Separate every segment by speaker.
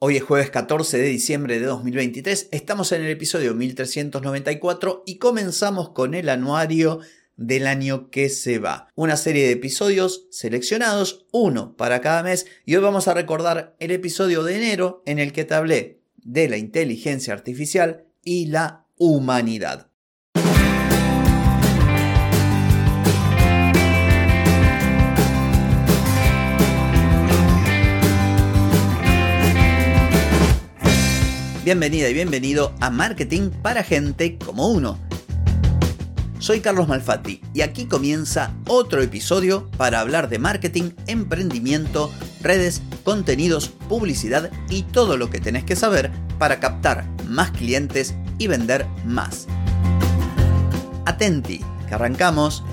Speaker 1: Hoy es jueves 14 de diciembre de 2023, estamos en el episodio 1394 y comenzamos con el anuario del año que se va. Una serie de episodios seleccionados, uno para cada mes, y hoy vamos a recordar el episodio de enero en el que te hablé de la inteligencia artificial y la humanidad. Bienvenida y bienvenido a Marketing para gente como uno. Soy Carlos Malfatti y aquí comienza otro episodio para hablar de marketing, emprendimiento, redes, contenidos, publicidad y todo lo que tenés que saber para captar más clientes y vender más. Atenti, que arrancamos.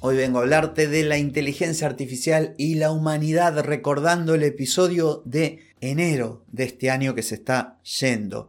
Speaker 1: Hoy vengo a hablarte de la inteligencia artificial y la humanidad recordando el episodio de enero de este año que se está yendo.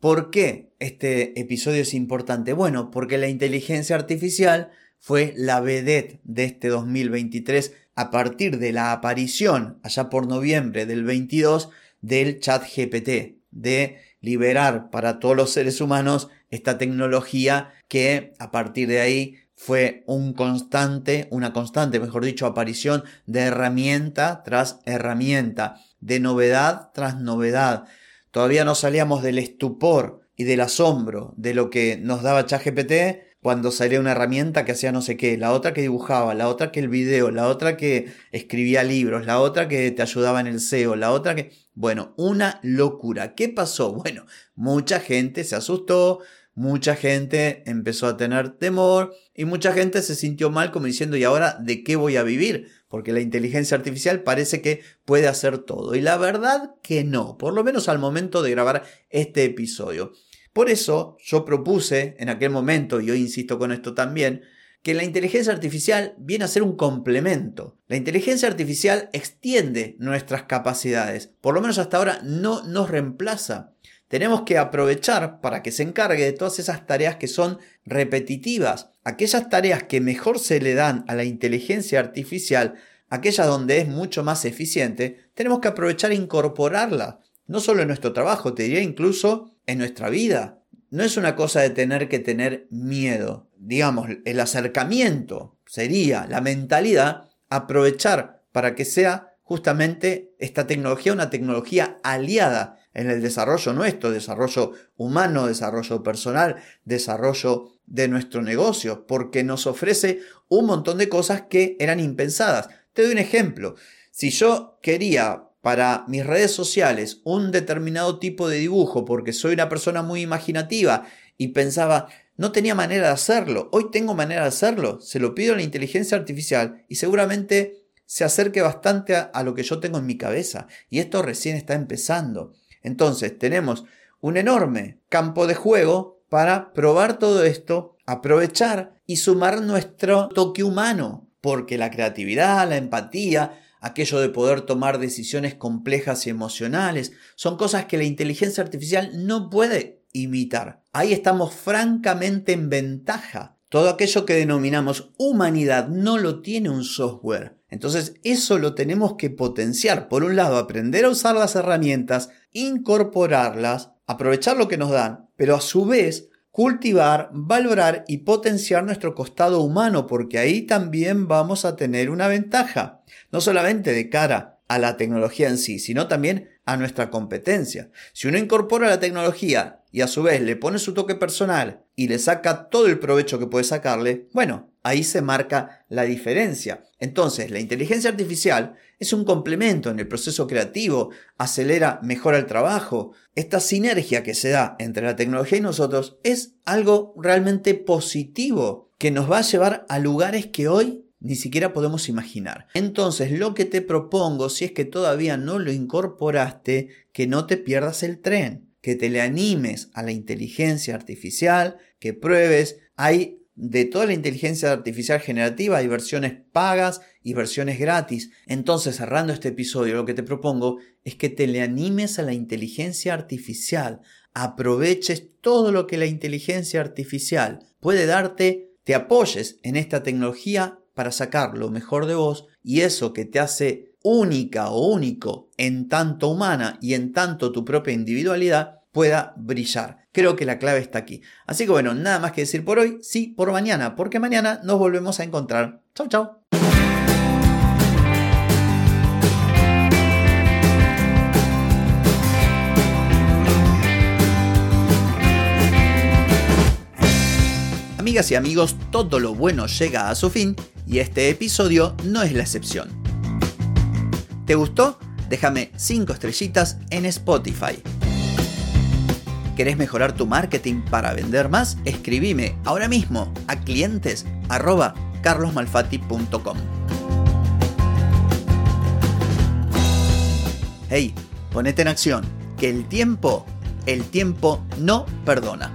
Speaker 1: ¿Por qué este episodio es importante? Bueno, porque la inteligencia artificial fue la vedette de este 2023 a partir de la aparición allá por noviembre del 22 del chat GPT, de liberar para todos los seres humanos esta tecnología que a partir de ahí fue un constante, una constante, mejor dicho, aparición de herramienta tras herramienta de novedad tras novedad. Todavía no salíamos del estupor y del asombro de lo que nos daba ChatGPT cuando salía una herramienta que hacía no sé qué, la otra que dibujaba, la otra que el video, la otra que escribía libros, la otra que te ayudaba en el SEO, la otra que... Bueno, una locura. ¿Qué pasó? Bueno, mucha gente se asustó, mucha gente empezó a tener temor y mucha gente se sintió mal como diciendo, ¿y ahora de qué voy a vivir? Porque la inteligencia artificial parece que puede hacer todo. Y la verdad que no, por lo menos al momento de grabar este episodio. Por eso yo propuse en aquel momento, y hoy insisto con esto también, que la inteligencia artificial viene a ser un complemento. La inteligencia artificial extiende nuestras capacidades, por lo menos hasta ahora no nos reemplaza tenemos que aprovechar para que se encargue de todas esas tareas que son repetitivas, aquellas tareas que mejor se le dan a la inteligencia artificial, aquellas donde es mucho más eficiente, tenemos que aprovechar e incorporarla, no solo en nuestro trabajo, te diría incluso en nuestra vida. No es una cosa de tener que tener miedo, digamos, el acercamiento sería la mentalidad aprovechar para que sea justamente esta tecnología una tecnología aliada en el desarrollo nuestro, desarrollo humano, desarrollo personal, desarrollo de nuestro negocio, porque nos ofrece un montón de cosas que eran impensadas. Te doy un ejemplo. Si yo quería para mis redes sociales un determinado tipo de dibujo porque soy una persona muy imaginativa y pensaba, no tenía manera de hacerlo, hoy tengo manera de hacerlo, se lo pido a la inteligencia artificial y seguramente se acerque bastante a, a lo que yo tengo en mi cabeza. Y esto recién está empezando. Entonces tenemos un enorme campo de juego para probar todo esto, aprovechar y sumar nuestro toque humano, porque la creatividad, la empatía, aquello de poder tomar decisiones complejas y emocionales, son cosas que la inteligencia artificial no puede imitar. Ahí estamos francamente en ventaja. Todo aquello que denominamos humanidad no lo tiene un software. Entonces eso lo tenemos que potenciar. Por un lado, aprender a usar las herramientas, incorporarlas, aprovechar lo que nos dan, pero a su vez cultivar, valorar y potenciar nuestro costado humano, porque ahí también vamos a tener una ventaja, no solamente de cara a la tecnología en sí, sino también a nuestra competencia. Si uno incorpora la tecnología y a su vez le pone su toque personal y le saca todo el provecho que puede sacarle, bueno, ahí se marca la diferencia. Entonces, la inteligencia artificial es un complemento en el proceso creativo, acelera, mejora el trabajo. Esta sinergia que se da entre la tecnología y nosotros es algo realmente positivo que nos va a llevar a lugares que hoy ni siquiera podemos imaginar. Entonces, lo que te propongo, si es que todavía no lo incorporaste, que no te pierdas el tren, que te le animes a la inteligencia artificial, que pruebes. Hay de toda la inteligencia artificial generativa hay versiones pagas y versiones gratis. Entonces, cerrando este episodio, lo que te propongo es que te le animes a la inteligencia artificial, aproveches todo lo que la inteligencia artificial puede darte, te apoyes en esta tecnología para sacar lo mejor de vos y eso que te hace única o único en tanto humana y en tanto tu propia individualidad pueda brillar. Creo que la clave está aquí. Así que bueno, nada más que decir por hoy, sí por mañana, porque mañana nos volvemos a encontrar. Chau, chau. Amigas y amigos, todo lo bueno llega a su fin y este episodio no es la excepción. ¿Te gustó? Déjame 5 estrellitas en Spotify. ¿Querés mejorar tu marketing para vender más? Escribime ahora mismo a clientes. Hey, ponete en acción, que el tiempo, el tiempo no perdona.